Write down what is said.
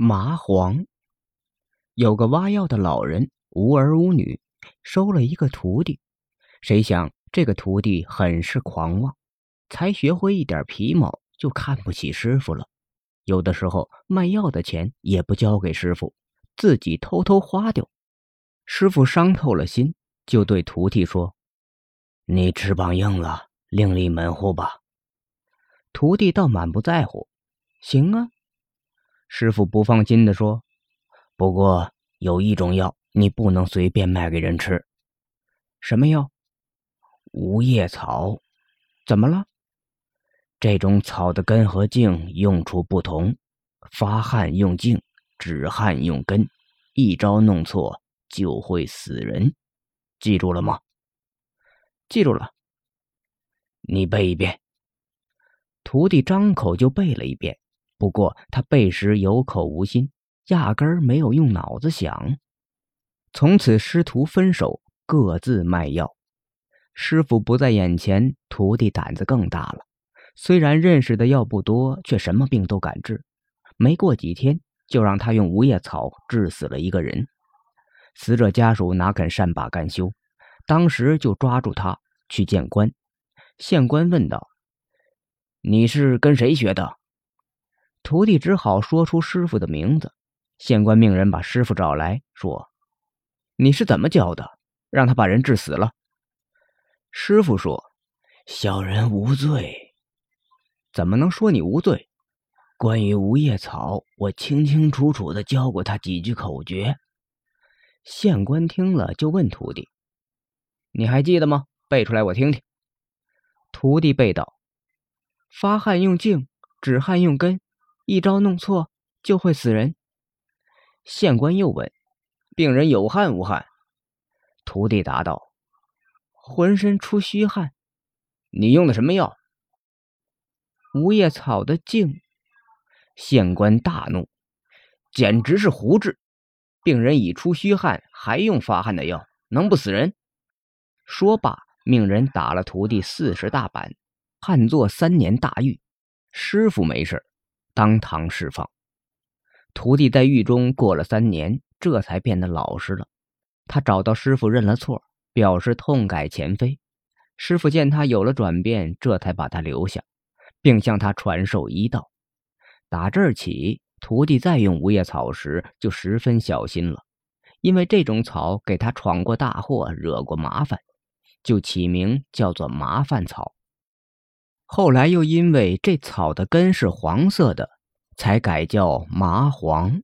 麻黄。有个挖药的老人，无儿无女，收了一个徒弟。谁想这个徒弟很是狂妄，才学会一点皮毛就看不起师傅了。有的时候卖药的钱也不交给师傅，自己偷偷花掉。师傅伤透了心，就对徒弟说：“你翅膀硬了，另立门户吧。”徒弟倒满不在乎：“行啊。”师傅不放心的说：“不过有一种药，你不能随便卖给人吃。什么药？无叶草。怎么了？这种草的根和茎用处不同，发汗用茎，止汗用根，一招弄错就会死人。记住了吗？记住了。你背一遍。徒弟张口就背了一遍。不过他背时有口无心，压根儿没有用脑子想。从此师徒分手，各自卖药。师傅不在眼前，徒弟胆子更大了。虽然认识的药不多，却什么病都敢治。没过几天，就让他用无叶草治死了一个人。死者家属哪肯善罢甘休，当时就抓住他去见官。县官问道：“你是跟谁学的？”徒弟只好说出师傅的名字。县官命人把师傅找来说：“你是怎么教的？让他把人治死了。”师傅说：“小人无罪。”“怎么能说你无罪？”“关于无叶草，我清清楚楚的教过他几句口诀。”县官听了就问徒弟：“你还记得吗？背出来我听听。”徒弟背道：“发汗用茎，止汗用根。”一招弄错就会死人。县官又问：“病人有汗无汗？”徒弟答道：“浑身出虚汗。”你用的什么药？无叶草的茎。县官大怒：“简直是胡治！病人已出虚汗，还用发汗的药，能不死人？”说罢，命人打了徒弟四十大板，判做三年大狱。师傅没事。当堂释放，徒弟在狱中过了三年，这才变得老实了。他找到师傅认了错，表示痛改前非。师傅见他有了转变，这才把他留下，并向他传授医道。打这儿起，徒弟再用无叶草时就十分小心了，因为这种草给他闯过大祸，惹过麻烦，就起名叫做麻烦草。后来又因为这草的根是黄色的，才改叫麻黄。